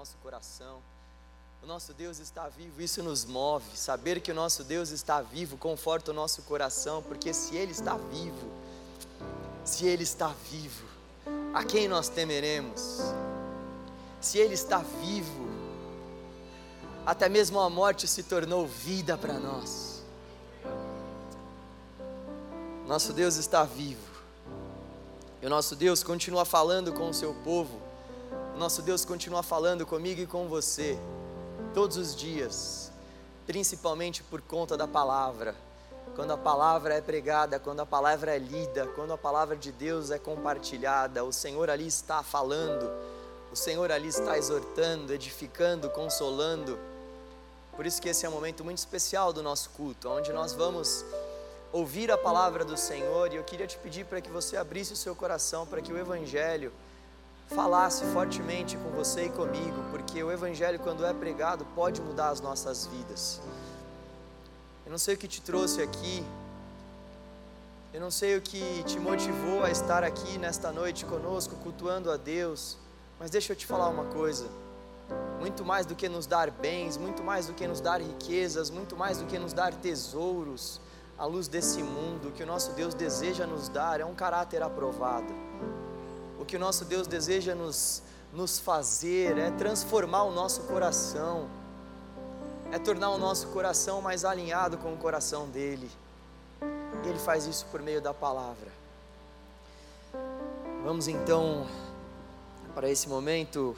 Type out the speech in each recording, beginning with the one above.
nosso coração. O nosso Deus está vivo, isso nos move. Saber que o nosso Deus está vivo conforta o nosso coração, porque se Ele está vivo, se Ele está vivo, a quem nós temeremos? Se Ele está vivo, até mesmo a morte se tornou vida para nós. Nosso Deus está vivo, e o nosso Deus continua falando com o seu povo, nosso Deus continua falando comigo e com você todos os dias, principalmente por conta da palavra. Quando a palavra é pregada, quando a palavra é lida, quando a palavra de Deus é compartilhada, o Senhor ali está falando, o Senhor ali está exortando, edificando, consolando. Por isso que esse é um momento muito especial do nosso culto, onde nós vamos ouvir a palavra do Senhor, e eu queria te pedir para que você abrisse o seu coração para que o evangelho falasse fortemente com você e comigo, porque o Evangelho, quando é pregado, pode mudar as nossas vidas. Eu não sei o que te trouxe aqui, eu não sei o que te motivou a estar aqui nesta noite conosco, cultuando a Deus, mas deixa eu te falar uma coisa. Muito mais do que nos dar bens, muito mais do que nos dar riquezas, muito mais do que nos dar tesouros, à luz desse mundo, que o nosso Deus deseja nos dar é um caráter aprovado o que o nosso Deus deseja nos, nos fazer é transformar o nosso coração, é tornar o nosso coração mais alinhado com o coração dele. E ele faz isso por meio da palavra. Vamos então para esse momento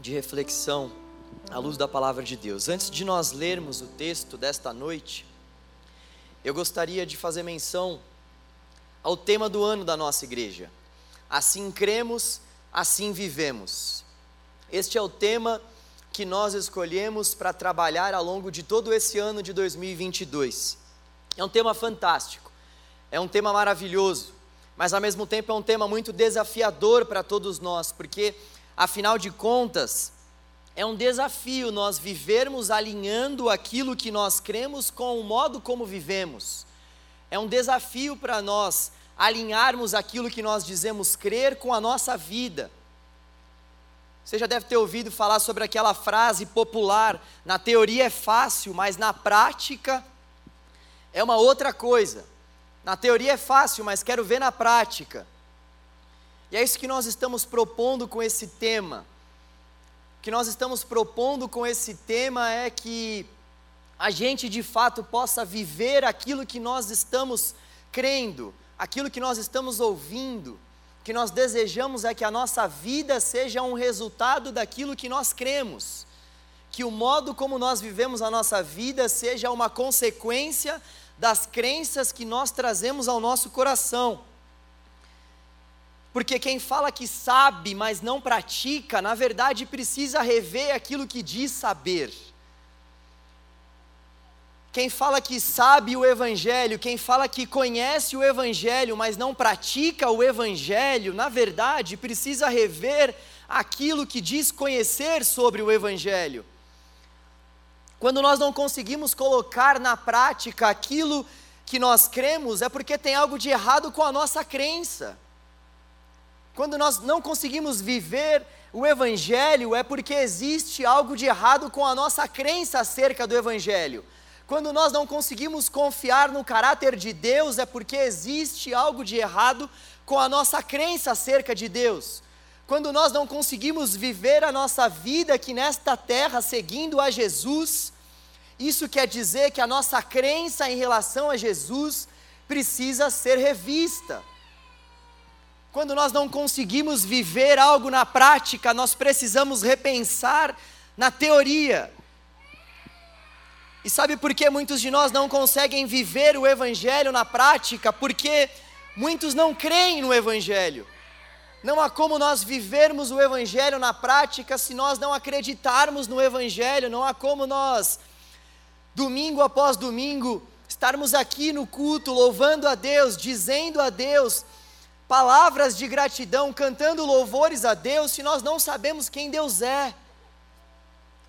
de reflexão à luz da palavra de Deus. Antes de nós lermos o texto desta noite, eu gostaria de fazer menção ao tema do ano da nossa igreja. Assim cremos, assim vivemos. Este é o tema que nós escolhemos para trabalhar ao longo de todo esse ano de 2022. É um tema fantástico, é um tema maravilhoso, mas ao mesmo tempo é um tema muito desafiador para todos nós, porque afinal de contas, é um desafio nós vivermos alinhando aquilo que nós cremos com o modo como vivemos. É um desafio para nós alinharmos aquilo que nós dizemos crer com a nossa vida. Você já deve ter ouvido falar sobre aquela frase popular: na teoria é fácil, mas na prática é uma outra coisa. Na teoria é fácil, mas quero ver na prática. E é isso que nós estamos propondo com esse tema. O que nós estamos propondo com esse tema é que a gente de fato possa viver aquilo que nós estamos crendo, aquilo que nós estamos ouvindo, que nós desejamos é que a nossa vida seja um resultado daquilo que nós cremos, que o modo como nós vivemos a nossa vida seja uma consequência das crenças que nós trazemos ao nosso coração. Porque quem fala que sabe, mas não pratica, na verdade precisa rever aquilo que diz saber. Quem fala que sabe o Evangelho, quem fala que conhece o Evangelho, mas não pratica o Evangelho, na verdade precisa rever aquilo que diz conhecer sobre o Evangelho. Quando nós não conseguimos colocar na prática aquilo que nós cremos, é porque tem algo de errado com a nossa crença. Quando nós não conseguimos viver o Evangelho, é porque existe algo de errado com a nossa crença acerca do Evangelho. Quando nós não conseguimos confiar no caráter de Deus, é porque existe algo de errado com a nossa crença acerca de Deus. Quando nós não conseguimos viver a nossa vida aqui nesta terra seguindo a Jesus, isso quer dizer que a nossa crença em relação a Jesus precisa ser revista. Quando nós não conseguimos viver algo na prática, nós precisamos repensar na teoria. E sabe por que muitos de nós não conseguem viver o Evangelho na prática? Porque muitos não creem no Evangelho. Não há como nós vivermos o Evangelho na prática se nós não acreditarmos no Evangelho, não há como nós, domingo após domingo, estarmos aqui no culto, louvando a Deus, dizendo a Deus palavras de gratidão, cantando louvores a Deus, se nós não sabemos quem Deus é.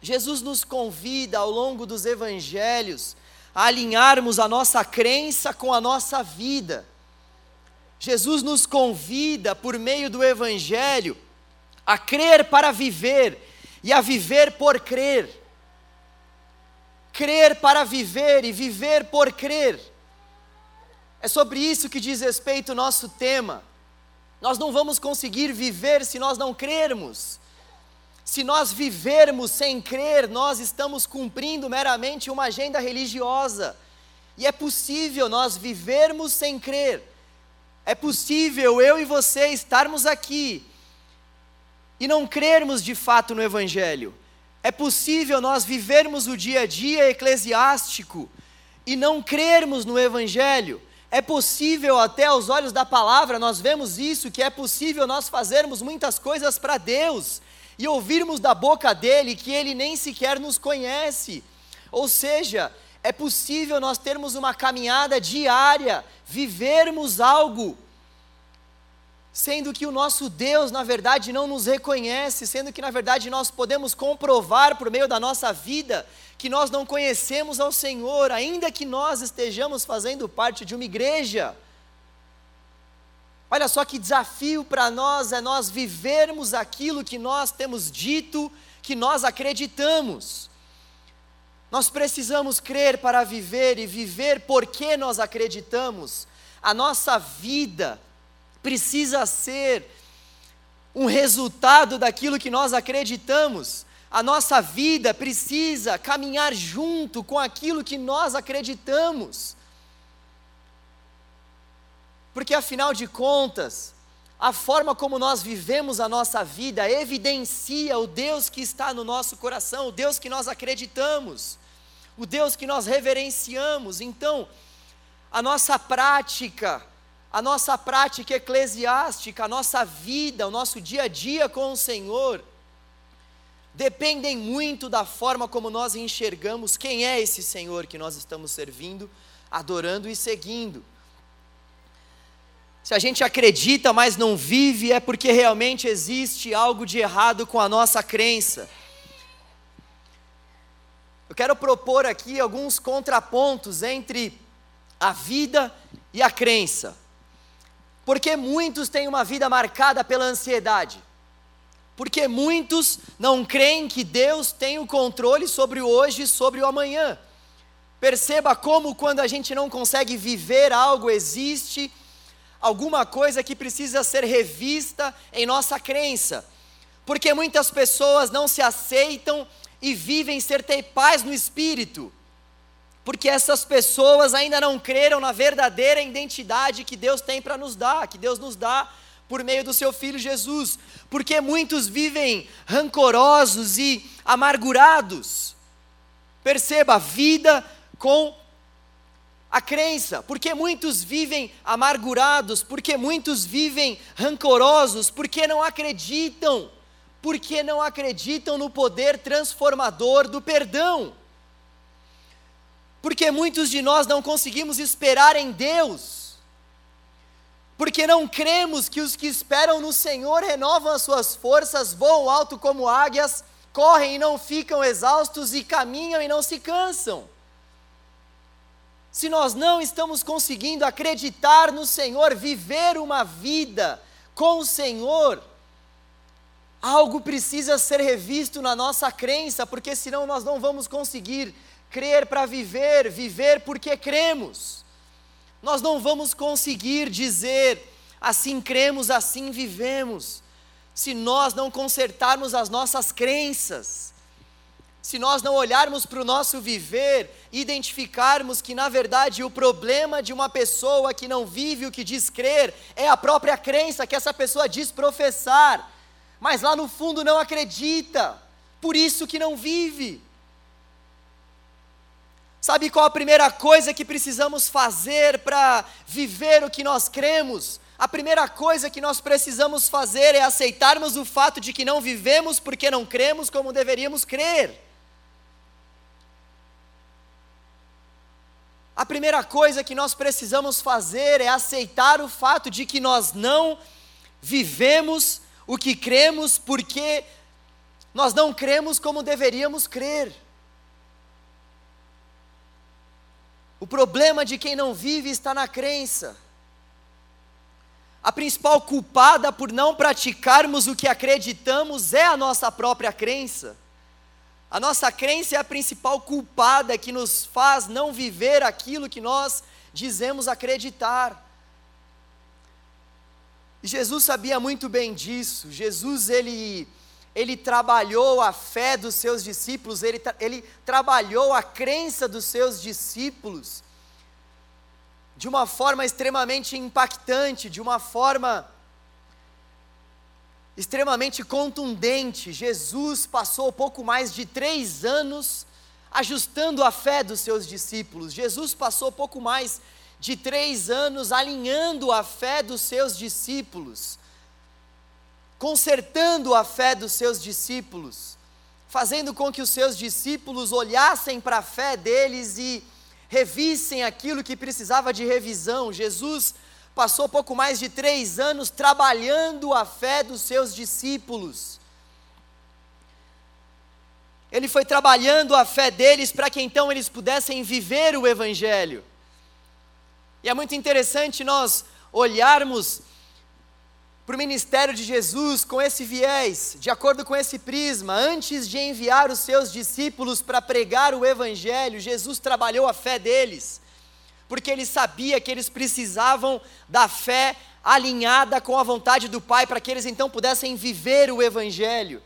Jesus nos convida ao longo dos evangelhos a alinharmos a nossa crença com a nossa vida. Jesus nos convida, por meio do Evangelho, a crer para viver e a viver por crer. Crer para viver e viver por crer. É sobre isso que diz respeito o nosso tema. Nós não vamos conseguir viver se nós não crermos. Se nós vivermos sem crer, nós estamos cumprindo meramente uma agenda religiosa. E é possível nós vivermos sem crer. É possível eu e você estarmos aqui e não crermos de fato no Evangelho. É possível nós vivermos o dia a dia eclesiástico e não crermos no Evangelho. É possível, até aos olhos da palavra, nós vemos isso, que é possível nós fazermos muitas coisas para Deus e ouvirmos da boca dele que ele nem sequer nos conhece. Ou seja, é possível nós termos uma caminhada diária, vivermos algo, sendo que o nosso Deus, na verdade, não nos reconhece, sendo que, na verdade, nós podemos comprovar por meio da nossa vida que nós não conhecemos ao Senhor, ainda que nós estejamos fazendo parte de uma igreja. Olha só que desafio para nós é nós vivermos aquilo que nós temos dito, que nós acreditamos. Nós precisamos crer para viver e viver porque nós acreditamos. A nossa vida precisa ser um resultado daquilo que nós acreditamos. A nossa vida precisa caminhar junto com aquilo que nós acreditamos. Porque afinal de contas, a forma como nós vivemos a nossa vida evidencia o Deus que está no nosso coração, o Deus que nós acreditamos o Deus que nós reverenciamos. Então, a nossa prática, a nossa prática eclesiástica, a nossa vida, o nosso dia a dia com o Senhor, dependem muito da forma como nós enxergamos quem é esse Senhor que nós estamos servindo, adorando e seguindo. Se a gente acredita, mas não vive, é porque realmente existe algo de errado com a nossa crença. Eu quero propor aqui alguns contrapontos entre a vida e a crença. Porque muitos têm uma vida marcada pela ansiedade. Porque muitos não creem que Deus tem o controle sobre o hoje e sobre o amanhã. Perceba como, quando a gente não consegue viver algo, existe alguma coisa que precisa ser revista em nossa crença. Porque muitas pessoas não se aceitam e vivem ser ter paz no espírito, porque essas pessoas ainda não creram na verdadeira identidade que Deus tem para nos dar, que Deus nos dá por meio do seu filho Jesus, porque muitos vivem rancorosos e amargurados. Perceba, a vida com a crença, porque muitos vivem amargurados, porque muitos vivem rancorosos, porque não acreditam porque não acreditam no poder transformador do perdão. Porque muitos de nós não conseguimos esperar em Deus. Porque não cremos que os que esperam no Senhor renovam as suas forças, voam alto como águias, correm e não ficam exaustos e caminham e não se cansam. Se nós não estamos conseguindo acreditar no Senhor, viver uma vida com o Senhor, Algo precisa ser revisto na nossa crença, porque senão nós não vamos conseguir crer para viver, viver porque cremos. Nós não vamos conseguir dizer assim cremos, assim vivemos, se nós não consertarmos as nossas crenças. Se nós não olharmos para o nosso viver identificarmos que, na verdade, o problema de uma pessoa que não vive o que diz crer é a própria crença que essa pessoa diz professar mas lá no fundo não acredita, por isso que não vive. Sabe qual a primeira coisa que precisamos fazer para viver o que nós cremos? A primeira coisa que nós precisamos fazer é aceitarmos o fato de que não vivemos porque não cremos como deveríamos crer. A primeira coisa que nós precisamos fazer é aceitar o fato de que nós não vivemos o que cremos porque nós não cremos como deveríamos crer. O problema de quem não vive está na crença. a principal culpada por não praticarmos o que acreditamos é a nossa própria crença. A nossa crença é a principal culpada que nos faz não viver aquilo que nós dizemos acreditar. E Jesus sabia muito bem disso. Jesus, ele, ele trabalhou a fé dos seus discípulos, ele, ele trabalhou a crença dos seus discípulos de uma forma extremamente impactante, de uma forma extremamente contundente. Jesus passou pouco mais de três anos ajustando a fé dos seus discípulos. Jesus passou pouco mais de três anos alinhando a fé dos seus discípulos, consertando a fé dos seus discípulos, fazendo com que os seus discípulos olhassem para a fé deles e revissem aquilo que precisava de revisão. Jesus passou pouco mais de três anos trabalhando a fé dos seus discípulos. Ele foi trabalhando a fé deles para que então eles pudessem viver o Evangelho. E é muito interessante nós olharmos para o ministério de Jesus com esse viés, de acordo com esse prisma. Antes de enviar os seus discípulos para pregar o Evangelho, Jesus trabalhou a fé deles, porque ele sabia que eles precisavam da fé alinhada com a vontade do Pai, para que eles então pudessem viver o Evangelho.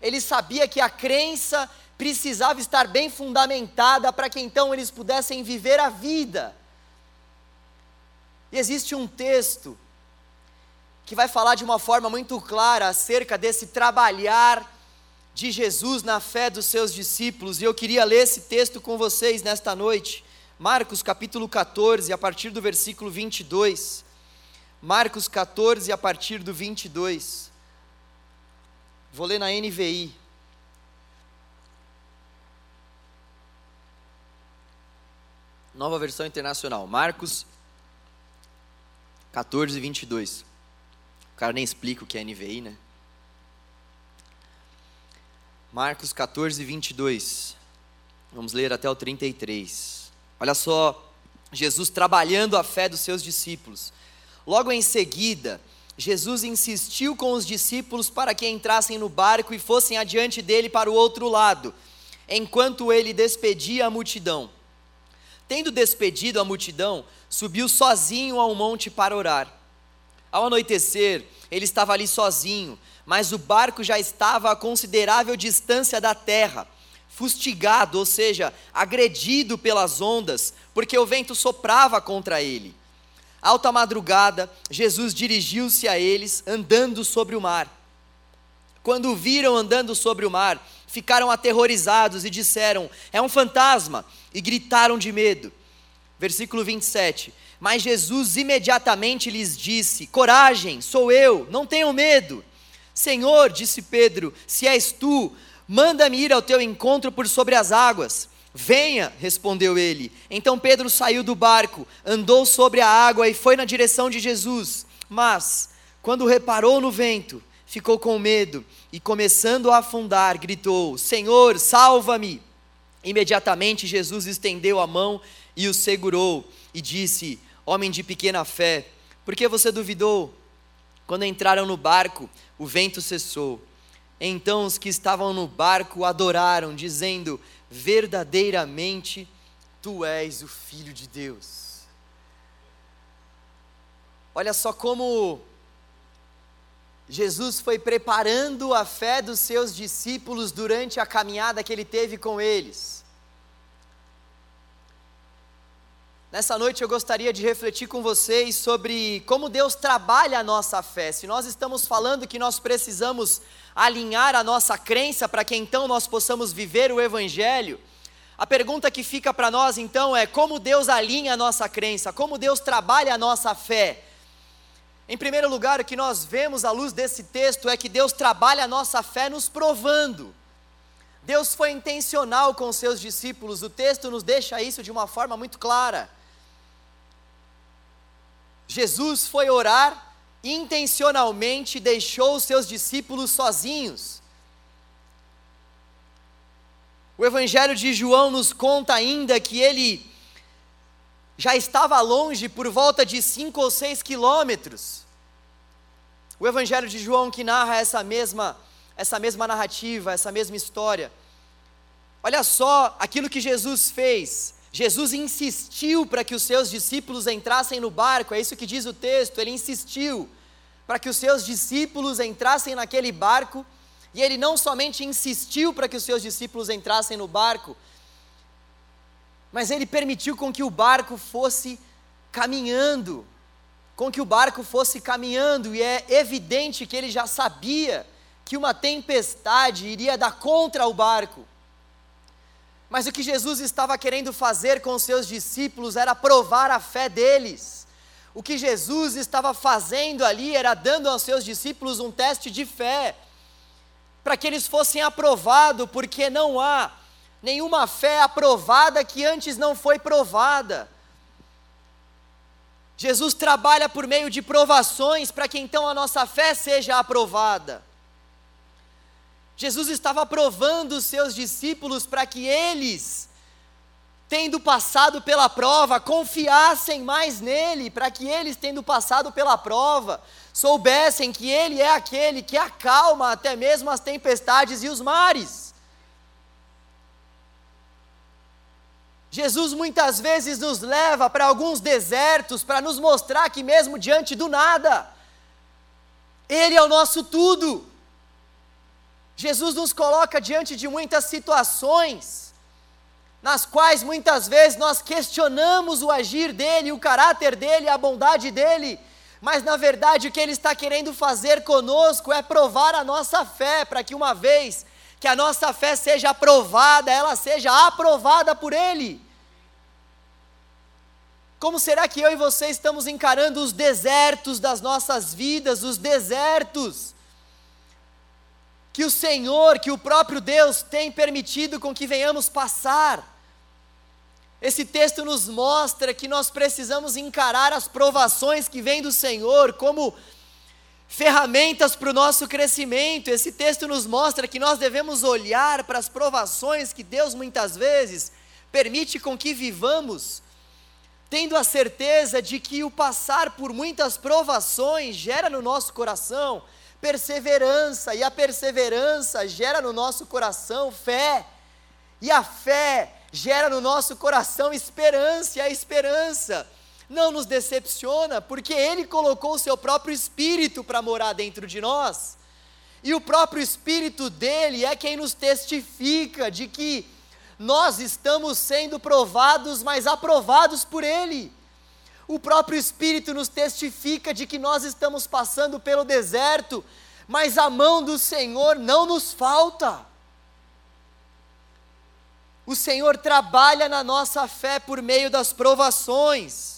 Ele sabia que a crença precisava estar bem fundamentada para que então eles pudessem viver a vida. E existe um texto que vai falar de uma forma muito clara acerca desse trabalhar de Jesus na fé dos seus discípulos, e eu queria ler esse texto com vocês nesta noite. Marcos capítulo 14, a partir do versículo 22. Marcos 14, a partir do 22. Vou ler na NVI. Nova versão internacional. Marcos 14, 22. O cara nem explica o que é NVI, né? Marcos 14, 22. Vamos ler até o 33. Olha só, Jesus trabalhando a fé dos seus discípulos. Logo em seguida, Jesus insistiu com os discípulos para que entrassem no barco e fossem adiante dele para o outro lado, enquanto ele despedia a multidão. Tendo despedido a multidão, subiu sozinho a um monte para orar. Ao anoitecer, ele estava ali sozinho, mas o barco já estava a considerável distância da terra, fustigado, ou seja, agredido pelas ondas, porque o vento soprava contra ele. Alta madrugada, Jesus dirigiu-se a eles, andando sobre o mar. Quando o viram andando sobre o mar, ficaram aterrorizados e disseram: É um fantasma! e gritaram de medo. Versículo 27. Mas Jesus imediatamente lhes disse: Coragem, sou eu, não tenham medo. Senhor, disse Pedro, se és tu, manda-me ir ao teu encontro por sobre as águas. Venha, respondeu ele. Então Pedro saiu do barco, andou sobre a água e foi na direção de Jesus. Mas, quando reparou no vento, ficou com medo e, começando a afundar, gritou: Senhor, salva-me. Imediatamente Jesus estendeu a mão e o segurou e disse: Homem de pequena fé, por que você duvidou? Quando entraram no barco, o vento cessou. Então os que estavam no barco adoraram, dizendo: Verdadeiramente tu és o Filho de Deus. Olha só como Jesus foi preparando a fé dos seus discípulos durante a caminhada que ele teve com eles. Nessa noite eu gostaria de refletir com vocês sobre como Deus trabalha a nossa fé. Se nós estamos falando que nós precisamos alinhar a nossa crença para que então nós possamos viver o Evangelho, a pergunta que fica para nós então é como Deus alinha a nossa crença, como Deus trabalha a nossa fé. Em primeiro lugar, o que nós vemos à luz desse texto é que Deus trabalha a nossa fé nos provando. Deus foi intencional com seus discípulos, o texto nos deixa isso de uma forma muito clara. Jesus foi orar intencionalmente deixou os seus discípulos sozinhos. O Evangelho de João nos conta ainda que ele já estava longe por volta de cinco ou seis quilômetros. O Evangelho de João que narra essa mesma, essa mesma narrativa, essa mesma história. Olha só aquilo que Jesus fez. Jesus insistiu para que os seus discípulos entrassem no barco, é isso que diz o texto, ele insistiu para que os seus discípulos entrassem naquele barco, e ele não somente insistiu para que os seus discípulos entrassem no barco, mas ele permitiu com que o barco fosse caminhando, com que o barco fosse caminhando, e é evidente que ele já sabia que uma tempestade iria dar contra o barco. Mas o que Jesus estava querendo fazer com os seus discípulos era provar a fé deles. O que Jesus estava fazendo ali era dando aos seus discípulos um teste de fé, para que eles fossem aprovados, porque não há nenhuma fé aprovada que antes não foi provada. Jesus trabalha por meio de provações para que então a nossa fé seja aprovada. Jesus estava provando os seus discípulos para que eles, tendo passado pela prova, confiassem mais nele, para que eles, tendo passado pela prova, soubessem que ele é aquele que acalma até mesmo as tempestades e os mares. Jesus muitas vezes nos leva para alguns desertos para nos mostrar que, mesmo diante do nada, Ele é o nosso tudo. Jesus nos coloca diante de muitas situações, nas quais muitas vezes nós questionamos o agir dele, o caráter dele, a bondade dele, mas na verdade o que ele está querendo fazer conosco é provar a nossa fé, para que uma vez que a nossa fé seja aprovada, ela seja aprovada por ele. Como será que eu e você estamos encarando os desertos das nossas vidas, os desertos que o Senhor, que o próprio Deus tem permitido com que venhamos passar? Esse texto nos mostra que nós precisamos encarar as provações que vêm do Senhor como ferramentas para o nosso crescimento. Esse texto nos mostra que nós devemos olhar para as provações que Deus muitas vezes permite com que vivamos tendo a certeza de que o passar por muitas provações gera no nosso coração perseverança, e a perseverança gera no nosso coração fé, e a fé gera no nosso coração esperança, e a esperança não nos decepciona, porque Ele colocou o seu próprio Espírito para morar dentro de nós, e o próprio Espírito dele é quem nos testifica de que nós estamos sendo provados, mas aprovados por Ele. O próprio Espírito nos testifica de que nós estamos passando pelo deserto, mas a mão do Senhor não nos falta. O Senhor trabalha na nossa fé por meio das provações.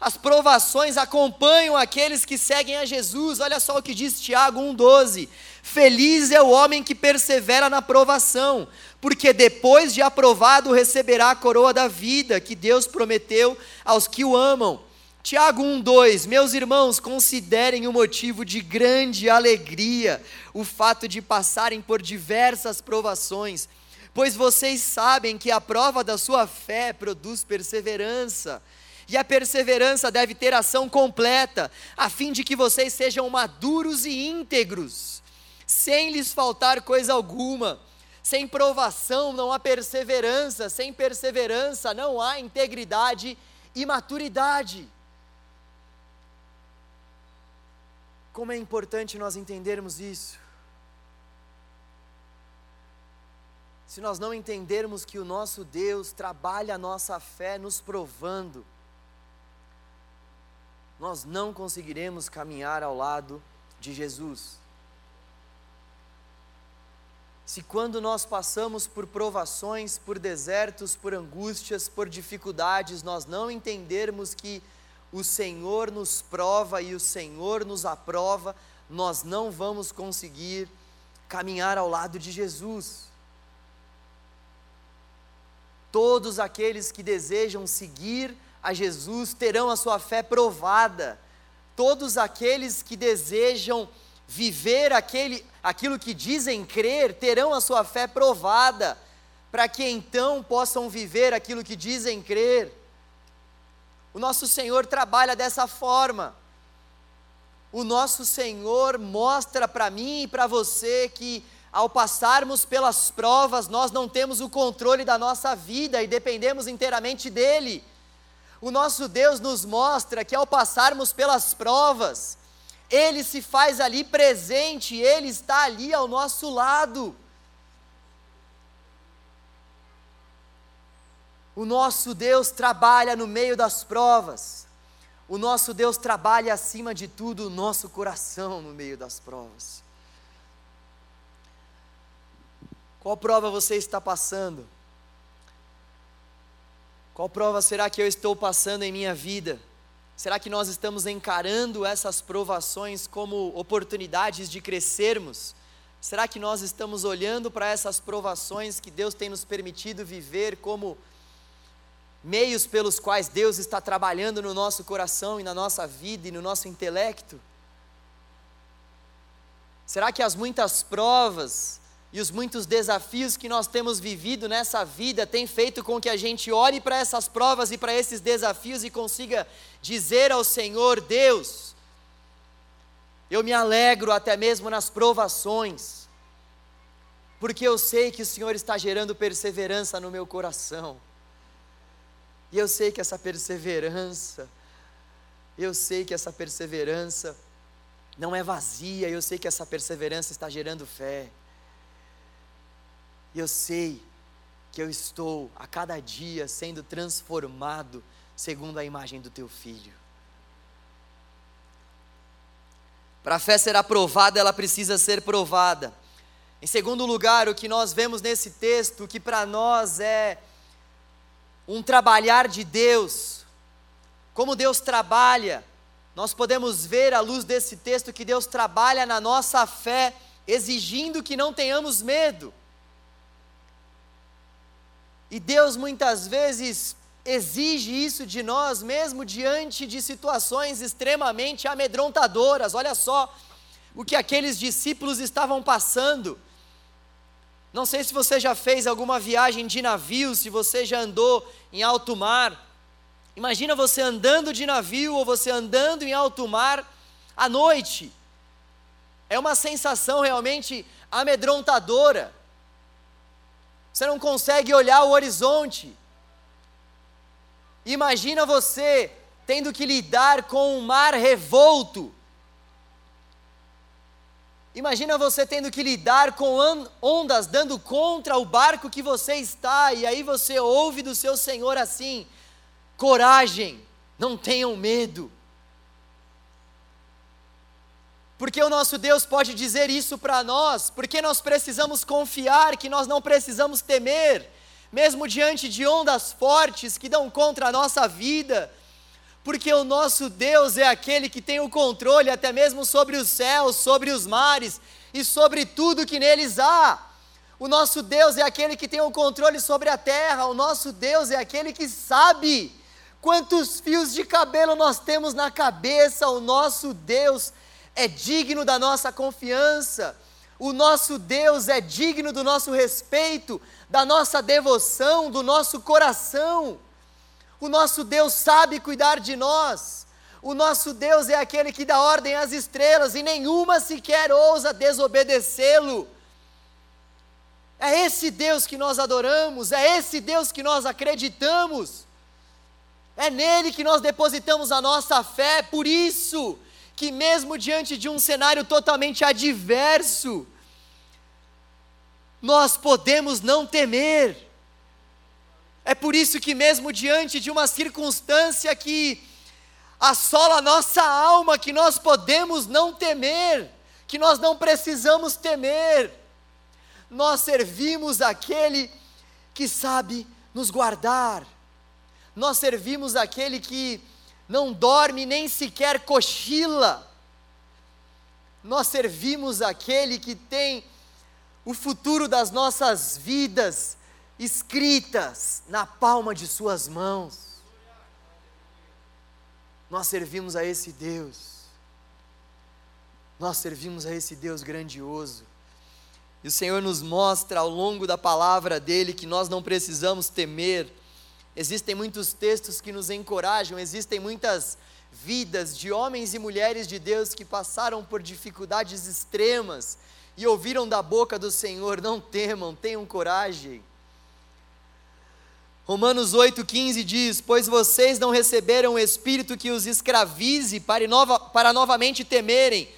As provações acompanham aqueles que seguem a Jesus. Olha só o que diz Tiago 1,12: Feliz é o homem que persevera na provação, porque depois de aprovado receberá a coroa da vida que Deus prometeu aos que o amam. Tiago 1:2 Meus irmãos, considerem o um motivo de grande alegria o fato de passarem por diversas provações, pois vocês sabem que a prova da sua fé produz perseverança. E a perseverança deve ter ação completa, a fim de que vocês sejam maduros e íntegros, sem lhes faltar coisa alguma. Sem provação não há perseverança, sem perseverança não há integridade e maturidade. Como é importante nós entendermos isso. Se nós não entendermos que o nosso Deus trabalha a nossa fé nos provando, nós não conseguiremos caminhar ao lado de Jesus. Se quando nós passamos por provações, por desertos, por angústias, por dificuldades, nós não entendermos que o Senhor nos prova e o Senhor nos aprova, nós não vamos conseguir caminhar ao lado de Jesus. Todos aqueles que desejam seguir a Jesus terão a sua fé provada. Todos aqueles que desejam viver aquele, aquilo que dizem crer, terão a sua fé provada, para que então possam viver aquilo que dizem crer. O nosso Senhor trabalha dessa forma. o nosso Senhor mostra para mim e para você que ao passarmos pelas provas, nós não temos o controle da nossa vida e dependemos inteiramente dele. O nosso Deus nos mostra que ao passarmos pelas provas, ele se faz ali presente, ele está ali ao nosso lado. O nosso Deus trabalha no meio das provas. O nosso Deus trabalha acima de tudo o nosso coração no meio das provas. Qual prova você está passando? Qual prova será que eu estou passando em minha vida? Será que nós estamos encarando essas provações como oportunidades de crescermos? Será que nós estamos olhando para essas provações que Deus tem nos permitido viver como meios pelos quais Deus está trabalhando no nosso coração e na nossa vida e no nosso intelecto? Será que as muitas provas e os muitos desafios que nós temos vivido nessa vida têm feito com que a gente olhe para essas provas e para esses desafios e consiga dizer ao Senhor: Deus, eu me alegro até mesmo nas provações, porque eu sei que o Senhor está gerando perseverança no meu coração. E eu sei que essa perseverança, eu sei que essa perseverança não é vazia, eu sei que essa perseverança está gerando fé. E eu sei que eu estou a cada dia sendo transformado segundo a imagem do teu filho. Para a fé ser aprovada, ela precisa ser provada. Em segundo lugar, o que nós vemos nesse texto, que para nós é um trabalhar de Deus, como Deus trabalha, nós podemos ver à luz desse texto que Deus trabalha na nossa fé, exigindo que não tenhamos medo. E Deus muitas vezes exige isso de nós, mesmo diante de situações extremamente amedrontadoras. Olha só o que aqueles discípulos estavam passando. Não sei se você já fez alguma viagem de navio, se você já andou em alto mar. Imagina você andando de navio ou você andando em alto mar à noite. É uma sensação realmente amedrontadora. Você não consegue olhar o horizonte. Imagina você tendo que lidar com um mar revolto. Imagina você tendo que lidar com ondas dando contra o barco que você está, e aí você ouve do seu Senhor assim: coragem, não tenham medo. Porque o nosso Deus pode dizer isso para nós, porque nós precisamos confiar que nós não precisamos temer, mesmo diante de ondas fortes que dão contra a nossa vida, porque o nosso Deus é aquele que tem o controle até mesmo sobre os céus, sobre os mares e sobre tudo que neles há. O nosso Deus é aquele que tem o controle sobre a terra, o nosso Deus é aquele que sabe quantos fios de cabelo nós temos na cabeça, o nosso Deus é digno da nossa confiança, o nosso Deus é digno do nosso respeito, da nossa devoção, do nosso coração. O nosso Deus sabe cuidar de nós. O nosso Deus é aquele que dá ordem às estrelas e nenhuma sequer ousa desobedecê-lo. É esse Deus que nós adoramos, é esse Deus que nós acreditamos. É nele que nós depositamos a nossa fé, por isso que mesmo diante de um cenário totalmente adverso, nós podemos não temer. É por isso que, mesmo diante de uma circunstância que assola a nossa alma, que nós podemos não temer, que nós não precisamos temer, nós servimos aquele que sabe nos guardar, nós servimos aquele que não dorme nem sequer cochila, nós servimos aquele que tem o futuro das nossas vidas escritas na palma de Suas mãos. Nós servimos a esse Deus. Nós servimos a esse Deus grandioso. E o Senhor nos mostra ao longo da palavra dele que nós não precisamos temer. Existem muitos textos que nos encorajam, existem muitas vidas de homens e mulheres de Deus que passaram por dificuldades extremas e ouviram da boca do Senhor: não temam, tenham coragem. Romanos 8,15 diz: Pois vocês não receberam o espírito que os escravize para, para novamente temerem,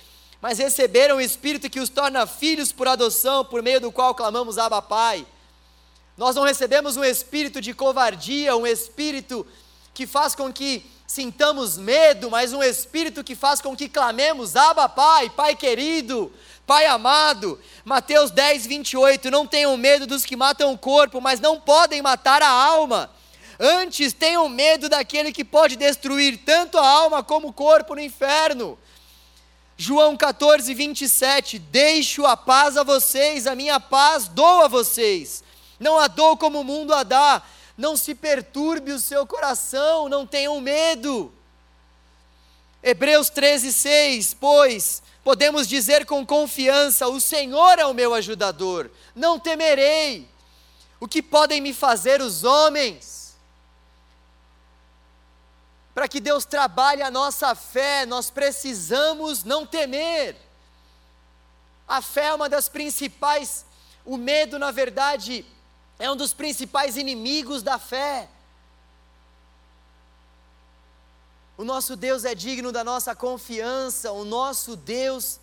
mas receberam o espírito que os torna filhos por adoção, por meio do qual clamamos Abba Pai. Nós não recebemos um espírito de covardia, um espírito que faz com que sintamos medo, mas um espírito que faz com que clamemos: Abba, Pai, Pai querido, Pai amado. Mateus 10, 28. Não tenham medo dos que matam o corpo, mas não podem matar a alma. Antes tenham medo daquele que pode destruir tanto a alma como o corpo no inferno. João 14, 27. Deixo a paz a vocês, a minha paz dou a vocês. Não a dou como o mundo a dá. Não se perturbe o seu coração, não tenham medo. Hebreus 13, 6. Pois podemos dizer com confiança: O Senhor é o meu ajudador, não temerei. O que podem me fazer os homens? Para que Deus trabalhe a nossa fé, nós precisamos não temer. A fé é uma das principais, o medo, na verdade, é um dos principais inimigos da fé. O nosso Deus é digno da nossa confiança, o nosso Deus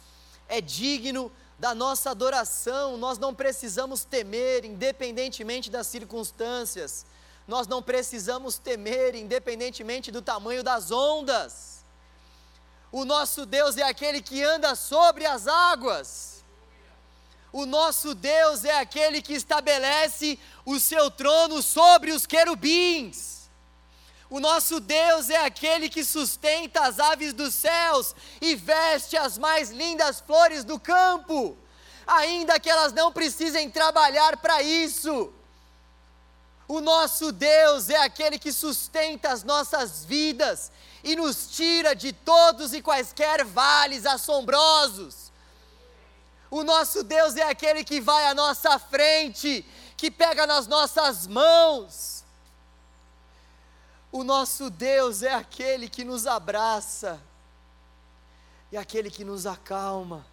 é digno da nossa adoração. Nós não precisamos temer, independentemente das circunstâncias. Nós não precisamos temer, independentemente do tamanho das ondas. O nosso Deus é aquele que anda sobre as águas. O nosso Deus é aquele que estabelece o seu trono sobre os querubins. O nosso Deus é aquele que sustenta as aves dos céus e veste as mais lindas flores do campo, ainda que elas não precisem trabalhar para isso. O nosso Deus é aquele que sustenta as nossas vidas e nos tira de todos e quaisquer vales assombrosos. O nosso Deus é aquele que vai à nossa frente, que pega nas nossas mãos. O nosso Deus é aquele que nos abraça, e aquele que nos acalma,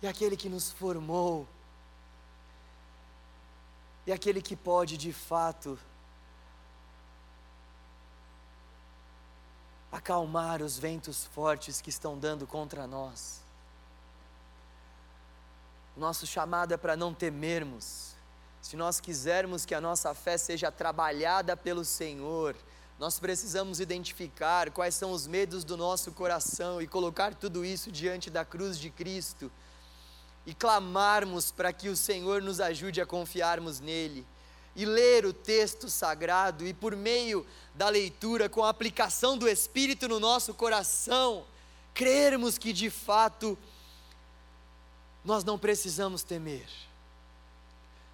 e aquele que nos formou, e aquele que pode de fato acalmar os ventos fortes que estão dando contra nós. Nosso chamado é para não temermos. Se nós quisermos que a nossa fé seja trabalhada pelo Senhor, nós precisamos identificar quais são os medos do nosso coração e colocar tudo isso diante da cruz de Cristo e clamarmos para que o Senhor nos ajude a confiarmos nele e ler o texto sagrado e por meio da leitura, com a aplicação do Espírito no nosso coração, crermos que de fato nós não precisamos temer.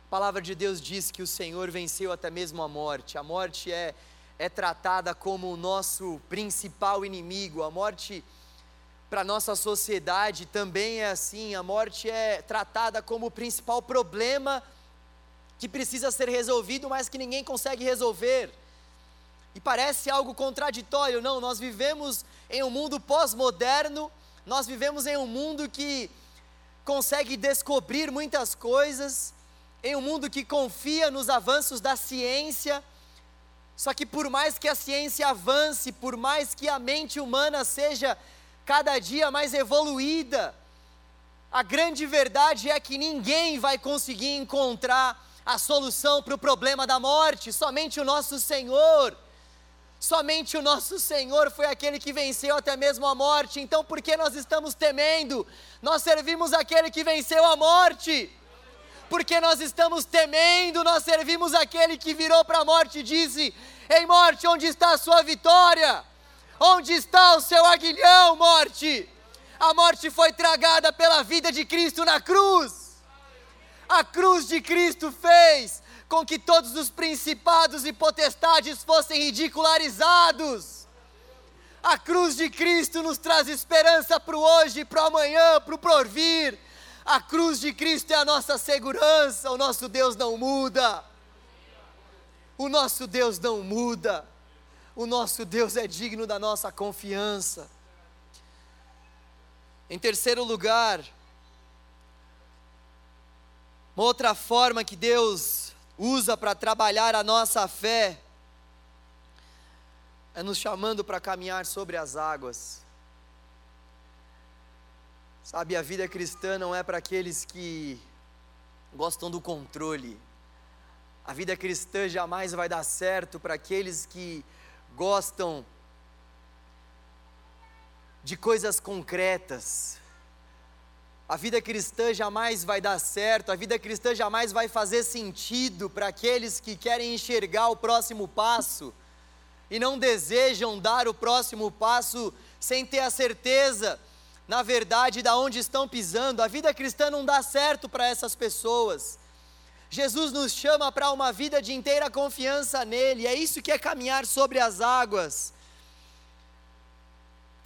A palavra de Deus diz que o Senhor venceu até mesmo a morte. A morte é, é tratada como o nosso principal inimigo. A morte, para a nossa sociedade, também é assim. A morte é tratada como o principal problema que precisa ser resolvido, mas que ninguém consegue resolver. E parece algo contraditório, não? Nós vivemos em um mundo pós-moderno, nós vivemos em um mundo que consegue descobrir muitas coisas, em um mundo que confia nos avanços da ciência. Só que por mais que a ciência avance, por mais que a mente humana seja cada dia mais evoluída, a grande verdade é que ninguém vai conseguir encontrar a solução para o problema da morte, somente o nosso Senhor. Somente o nosso Senhor foi aquele que venceu até mesmo a morte. Então, por que nós estamos temendo? Nós servimos aquele que venceu a morte. Porque nós estamos temendo, nós servimos aquele que virou para a morte e disse: Ei, morte, onde está a sua vitória? Onde está o seu aguilhão, morte? A morte foi tragada pela vida de Cristo na cruz. A cruz de Cristo fez com que todos os principados e potestades fossem ridicularizados. A cruz de Cristo nos traz esperança para o hoje, para o amanhã, para o porvir. A cruz de Cristo é a nossa segurança, o nosso Deus não muda. O nosso Deus não muda. o nosso Deus é digno da nossa confiança. Em terceiro lugar, uma outra forma que Deus usa para trabalhar a nossa fé é nos chamando para caminhar sobre as águas. Sabe, a vida cristã não é para aqueles que gostam do controle. A vida cristã jamais vai dar certo para aqueles que gostam de coisas concretas. A vida cristã jamais vai dar certo, a vida cristã jamais vai fazer sentido para aqueles que querem enxergar o próximo passo e não desejam dar o próximo passo sem ter a certeza na verdade, da onde estão pisando. A vida cristã não dá certo para essas pessoas. Jesus nos chama para uma vida de inteira confiança nele, é isso que é caminhar sobre as águas.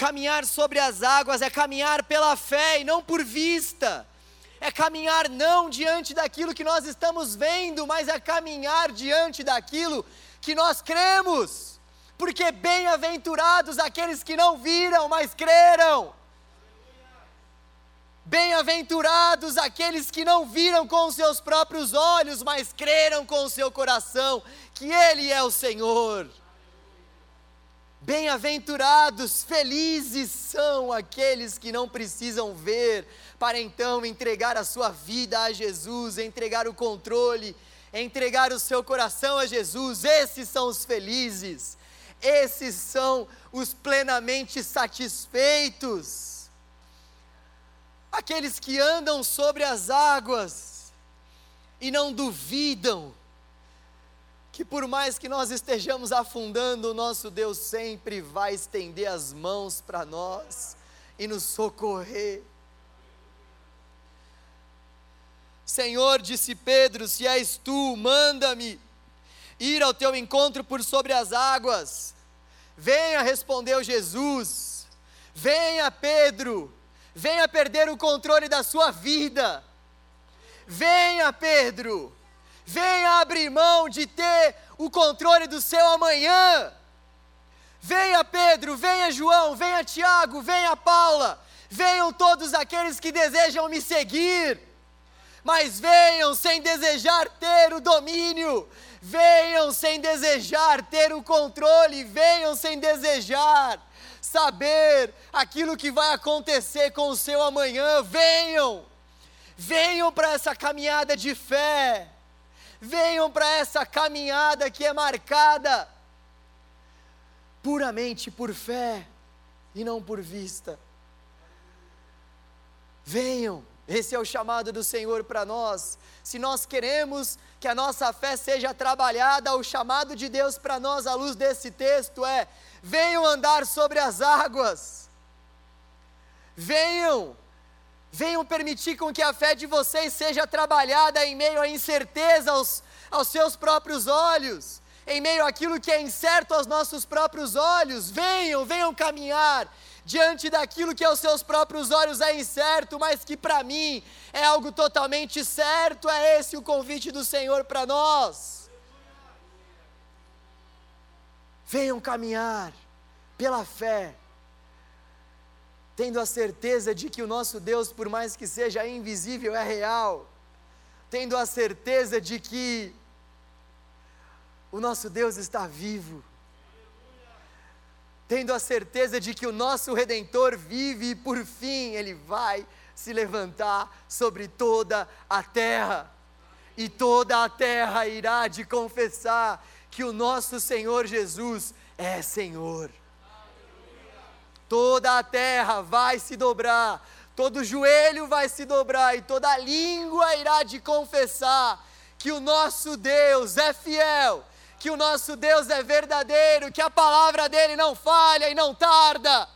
Caminhar sobre as águas é caminhar pela fé e não por vista, é caminhar não diante daquilo que nós estamos vendo, mas é caminhar diante daquilo que nós cremos, porque bem-aventurados aqueles que não viram, mas creram. Bem-aventurados aqueles que não viram com os seus próprios olhos, mas creram com o seu coração que Ele é o Senhor. Bem-aventurados, felizes são aqueles que não precisam ver, para então entregar a sua vida a Jesus, entregar o controle, entregar o seu coração a Jesus. Esses são os felizes, esses são os plenamente satisfeitos aqueles que andam sobre as águas e não duvidam que por mais que nós estejamos afundando, o nosso Deus sempre vai estender as mãos para nós e nos socorrer. Senhor, disse Pedro, se és tu, manda-me ir ao teu encontro por sobre as águas. Venha, respondeu Jesus. Venha, Pedro venha perder o controle da sua vida. Venha, Pedro, venha abrir mão de ter o controle do seu amanhã. Venha, Pedro, venha, João, venha, Tiago, venha, Paula, venham todos aqueles que desejam me seguir, mas venham sem desejar ter o domínio, venham sem desejar ter o controle, venham sem desejar saber aquilo que vai acontecer com o seu amanhã, venham, venham para essa caminhada de fé, venham para essa caminhada que é marcada puramente por fé e não por vista. Venham, esse é o chamado do Senhor para nós. Se nós queremos que a nossa fé seja trabalhada, o chamado de Deus para nós, à luz desse texto, é: venham andar sobre as águas, venham, venham permitir com que a fé de vocês seja trabalhada em meio à incerteza aos, aos seus próprios olhos, em meio àquilo que é incerto aos nossos próprios olhos, venham, venham caminhar diante daquilo que aos seus próprios olhos é incerto, mas que para mim é algo totalmente certo, é esse o convite do Senhor para nós. venham caminhar pela fé, tendo a certeza de que o nosso Deus, por mais que seja invisível, é real, tendo a certeza de que o nosso Deus está vivo, tendo a certeza de que o nosso Redentor vive e por fim ele vai se levantar sobre toda a terra, e toda a terra irá de confessar que o nosso Senhor Jesus é Senhor. Toda a terra vai se dobrar, todo joelho vai se dobrar e toda língua irá de confessar que o nosso Deus é fiel, que o nosso Deus é verdadeiro, que a palavra dele não falha e não tarda.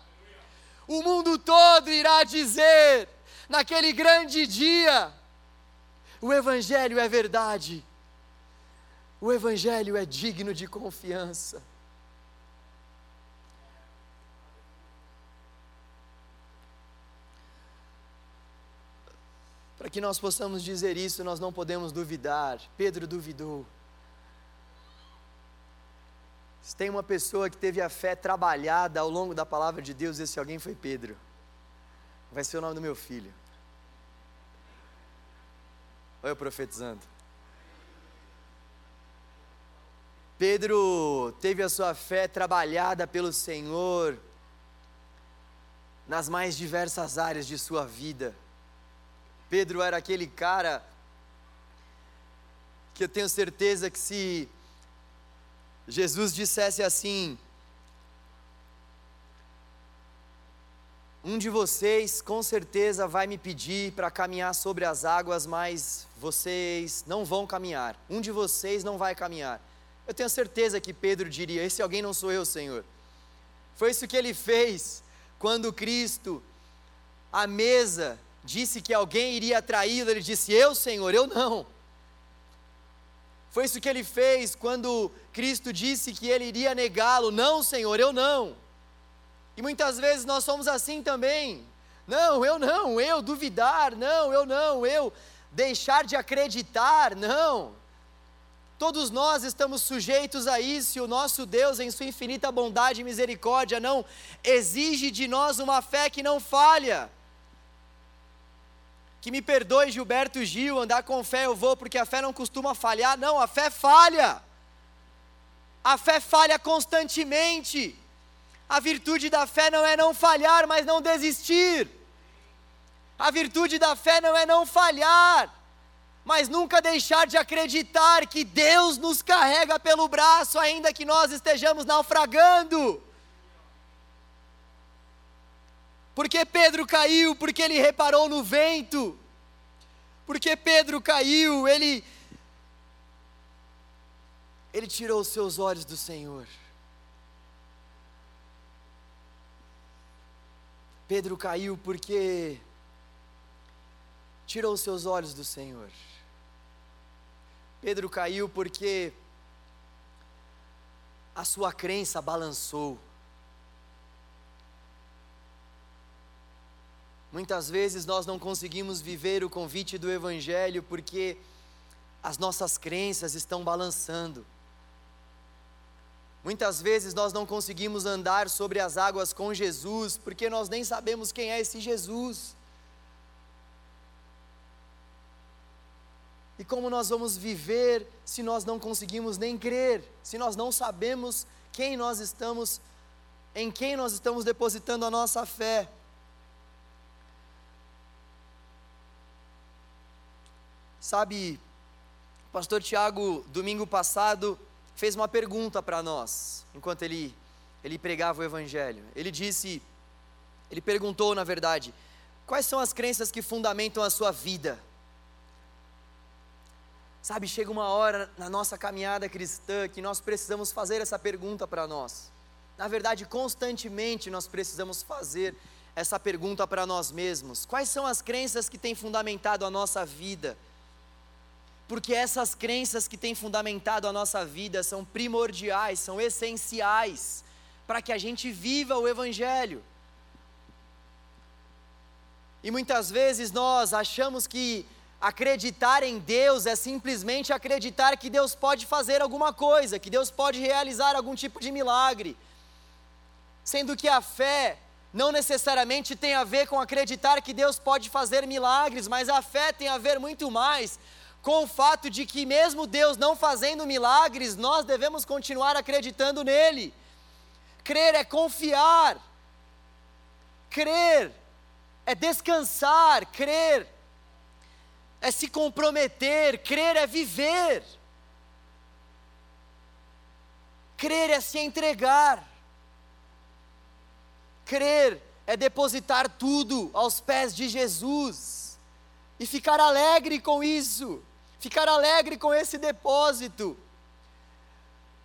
O mundo todo irá dizer, naquele grande dia, o Evangelho é verdade o Evangelho é digno de confiança. Para que nós possamos dizer isso, nós não podemos duvidar. Pedro duvidou. Se tem uma pessoa que teve a fé trabalhada ao longo da palavra de Deus, esse alguém foi Pedro. Vai ser o nome do meu filho. Olha eu profetizando. Pedro teve a sua fé trabalhada pelo Senhor nas mais diversas áreas de sua vida. Pedro era aquele cara que eu tenho certeza que se Jesus dissesse assim: Um de vocês com certeza vai me pedir para caminhar sobre as águas, mas vocês não vão caminhar. Um de vocês não vai caminhar. Eu tenho certeza que Pedro diria: Esse alguém não sou eu, Senhor. Foi isso que ele fez quando Cristo, à mesa, disse que alguém iria traí-lo. Ele disse: Eu, Senhor, eu não. Foi isso que ele fez quando Cristo disse que ele iria negá-lo. Não, Senhor, eu não. E muitas vezes nós somos assim também. Não, eu não, eu duvidar, não, eu não, eu deixar de acreditar, não. Todos nós estamos sujeitos a isso, e o nosso Deus, em Sua infinita bondade e misericórdia, não exige de nós uma fé que não falha. Que me perdoe Gilberto Gil, andar com fé eu vou, porque a fé não costuma falhar. Não, a fé falha. A fé falha constantemente. A virtude da fé não é não falhar, mas não desistir. A virtude da fé não é não falhar, mas nunca deixar de acreditar que Deus nos carrega pelo braço, ainda que nós estejamos naufragando. Porque Pedro caiu? Porque ele reparou no vento. Porque Pedro caiu, ele ele tirou os seus olhos do Senhor. Pedro caiu porque tirou os seus olhos do Senhor. Pedro caiu porque a sua crença balançou. Muitas vezes nós não conseguimos viver o convite do Evangelho porque as nossas crenças estão balançando. Muitas vezes nós não conseguimos andar sobre as águas com Jesus porque nós nem sabemos quem é esse Jesus. E como nós vamos viver se nós não conseguimos nem crer, se nós não sabemos quem nós estamos, em quem nós estamos depositando a nossa fé? Sabe, o pastor Tiago, domingo passado, fez uma pergunta para nós, enquanto ele, ele pregava o Evangelho. Ele disse, ele perguntou, na verdade, quais são as crenças que fundamentam a sua vida? Sabe, chega uma hora na nossa caminhada cristã que nós precisamos fazer essa pergunta para nós. Na verdade, constantemente nós precisamos fazer essa pergunta para nós mesmos: quais são as crenças que têm fundamentado a nossa vida? Porque essas crenças que têm fundamentado a nossa vida são primordiais, são essenciais para que a gente viva o Evangelho. E muitas vezes nós achamos que acreditar em Deus é simplesmente acreditar que Deus pode fazer alguma coisa, que Deus pode realizar algum tipo de milagre. Sendo que a fé não necessariamente tem a ver com acreditar que Deus pode fazer milagres, mas a fé tem a ver muito mais com o fato de que, mesmo Deus não fazendo milagres, nós devemos continuar acreditando nele. Crer é confiar, crer é descansar, crer é se comprometer, crer é viver, crer é se entregar, crer é depositar tudo aos pés de Jesus e ficar alegre com isso ficar alegre com esse depósito.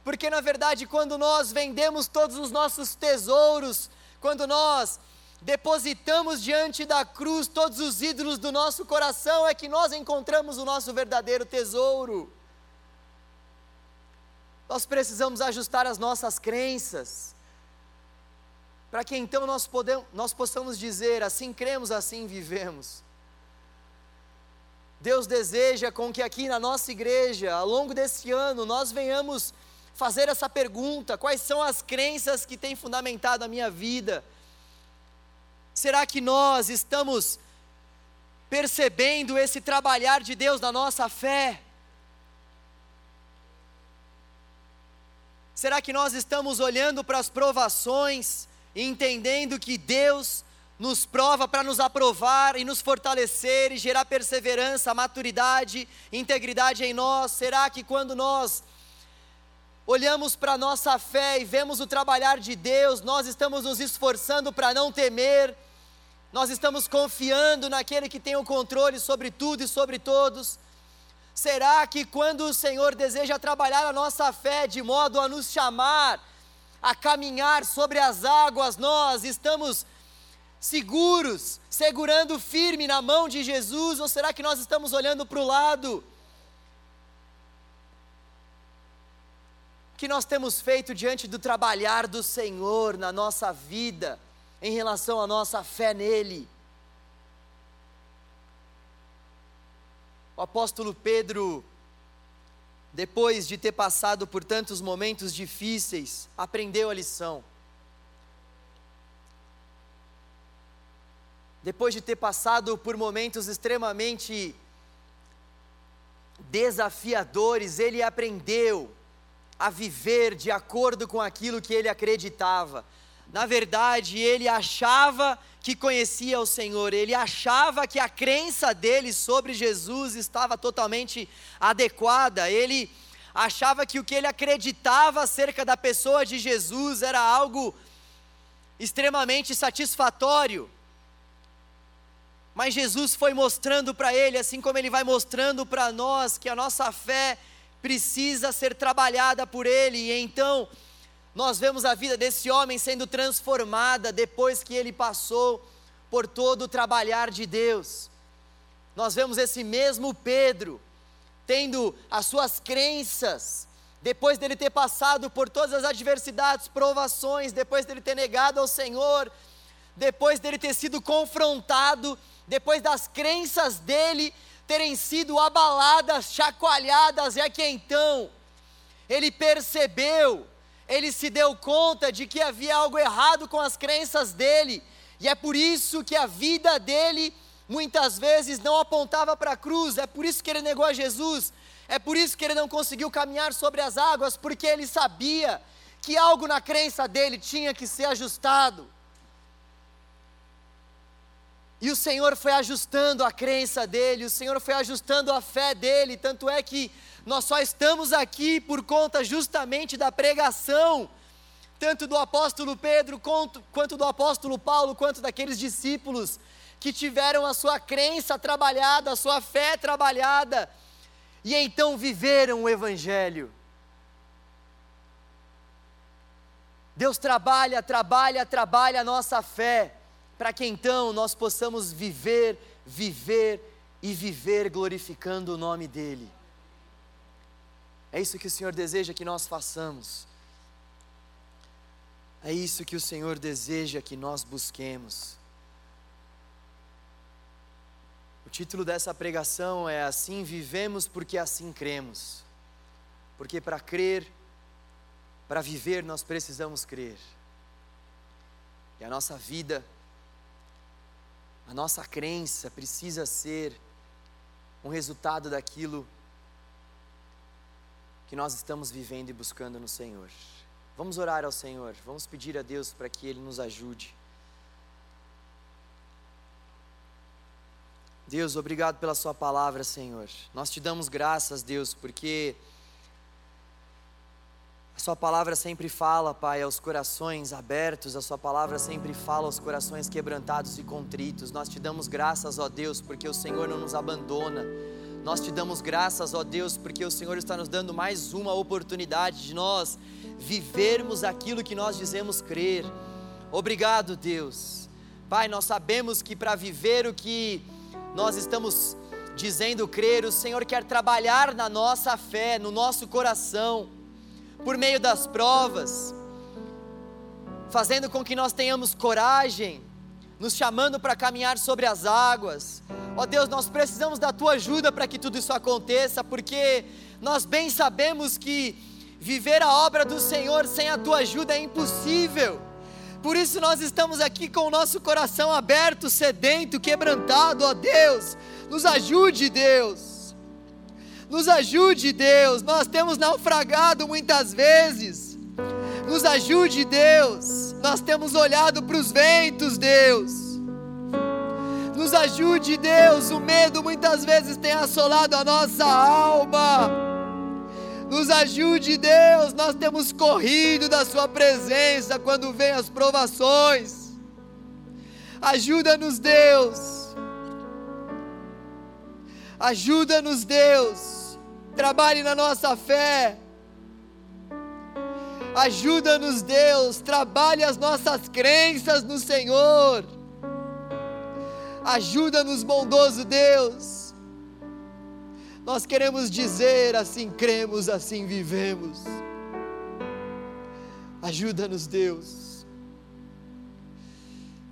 Porque na verdade, quando nós vendemos todos os nossos tesouros, quando nós depositamos diante da cruz todos os ídolos do nosso coração, é que nós encontramos o nosso verdadeiro tesouro. Nós precisamos ajustar as nossas crenças, para que então nós, podemos, nós possamos dizer: assim cremos, assim vivemos. Deus deseja com que aqui na nossa igreja, ao longo desse ano, nós venhamos fazer essa pergunta: quais são as crenças que têm fundamentado a minha vida? Será que nós estamos percebendo esse trabalhar de Deus na nossa fé? Será que nós estamos olhando para as provações e entendendo que Deus nos prova para nos aprovar e nos fortalecer e gerar perseverança, maturidade, integridade em nós? Será que quando nós olhamos para a nossa fé e vemos o trabalhar de Deus, nós estamos nos esforçando para não temer, nós estamos confiando naquele que tem o controle sobre tudo e sobre todos? Será que quando o Senhor deseja trabalhar a nossa fé de modo a nos chamar a caminhar sobre as águas, nós estamos seguros, segurando firme na mão de Jesus, ou será que nós estamos olhando para o lado? O que nós temos feito diante do trabalhar do Senhor na nossa vida, em relação à nossa fé nele? O apóstolo Pedro, depois de ter passado por tantos momentos difíceis, aprendeu a lição. Depois de ter passado por momentos extremamente desafiadores, ele aprendeu a viver de acordo com aquilo que ele acreditava. Na verdade, ele achava que conhecia o Senhor, ele achava que a crença dele sobre Jesus estava totalmente adequada, ele achava que o que ele acreditava acerca da pessoa de Jesus era algo extremamente satisfatório. Mas Jesus foi mostrando para ele, assim como ele vai mostrando para nós, que a nossa fé precisa ser trabalhada por ele. E então, nós vemos a vida desse homem sendo transformada depois que ele passou por todo o trabalhar de Deus. Nós vemos esse mesmo Pedro tendo as suas crenças, depois dele ter passado por todas as adversidades, provações, depois dele ter negado ao Senhor, depois dele ter sido confrontado depois das crenças dele terem sido abaladas, chacoalhadas, é que então ele percebeu, ele se deu conta de que havia algo errado com as crenças dele, e é por isso que a vida dele muitas vezes não apontava para a cruz, é por isso que ele negou a Jesus, é por isso que ele não conseguiu caminhar sobre as águas, porque ele sabia que algo na crença dele tinha que ser ajustado. E o Senhor foi ajustando a crença dele, o Senhor foi ajustando a fé dele, tanto é que nós só estamos aqui por conta justamente da pregação, tanto do apóstolo Pedro, quanto, quanto do apóstolo Paulo, quanto daqueles discípulos que tiveram a sua crença trabalhada, a sua fé trabalhada, e então viveram o Evangelho. Deus trabalha, trabalha, trabalha a nossa fé para que então nós possamos viver, viver e viver glorificando o nome dEle. É isso que o Senhor deseja que nós façamos. É isso que o Senhor deseja que nós busquemos. O título dessa pregação é Assim vivemos porque assim cremos. Porque para crer, para viver, nós precisamos crer. E a nossa vida a nossa crença precisa ser um resultado daquilo que nós estamos vivendo e buscando no Senhor. Vamos orar ao Senhor, vamos pedir a Deus para que Ele nos ajude. Deus, obrigado pela Sua palavra, Senhor. Nós te damos graças, Deus, porque a Sua palavra sempre fala, Pai, aos corações abertos, a Sua palavra sempre fala aos corações quebrantados e contritos. Nós te damos graças, ó Deus, porque o Senhor não nos abandona. Nós te damos graças, ó Deus, porque o Senhor está nos dando mais uma oportunidade de nós vivermos aquilo que nós dizemos crer. Obrigado, Deus. Pai, nós sabemos que para viver o que nós estamos dizendo crer, o Senhor quer trabalhar na nossa fé, no nosso coração por meio das provas, fazendo com que nós tenhamos coragem, nos chamando para caminhar sobre as águas. Ó oh Deus, nós precisamos da tua ajuda para que tudo isso aconteça, porque nós bem sabemos que Viver a obra do Senhor sem a tua ajuda é impossível. Por isso nós estamos aqui com o nosso coração aberto, sedento, quebrantado, ó Deus. Nos ajude, Deus. Nos ajude, Deus. Nós temos naufragado muitas vezes. Nos ajude, Deus. Nós temos olhado para os ventos, Deus. Nos ajude, Deus. O medo muitas vezes tem assolado a nossa alma. Nos ajude, Deus. Nós temos corrido da Sua presença quando vem as provações. Ajuda-nos, Deus. Ajuda-nos, Deus. Trabalhe na nossa fé. Ajuda-nos, Deus. Trabalhe as nossas crenças no Senhor. Ajuda-nos, bondoso Deus nós queremos dizer assim cremos, assim vivemos. Ajuda-nos, Deus.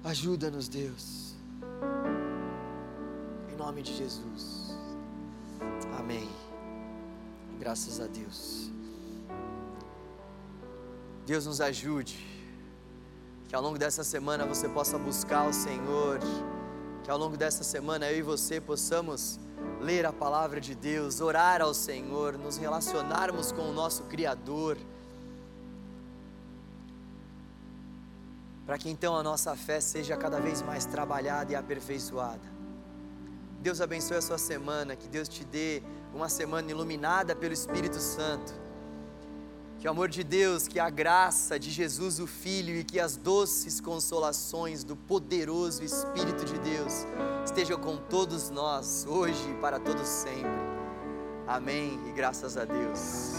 Ajuda-nos, Deus. Em nome de Jesus. Amém. Graças a Deus. Deus nos ajude. Que ao longo dessa semana você possa buscar o Senhor. Que ao longo dessa semana eu e você possamos ler a palavra de Deus, orar ao Senhor, nos relacionarmos com o nosso Criador, para que então a nossa fé seja cada vez mais trabalhada e aperfeiçoada. Deus abençoe a sua semana, que Deus te dê uma semana iluminada pelo Espírito Santo. Que o amor de Deus, que a graça de Jesus o Filho e que as doces consolações do poderoso Espírito de Deus estejam com todos nós, hoje e para todos sempre. Amém e graças a Deus.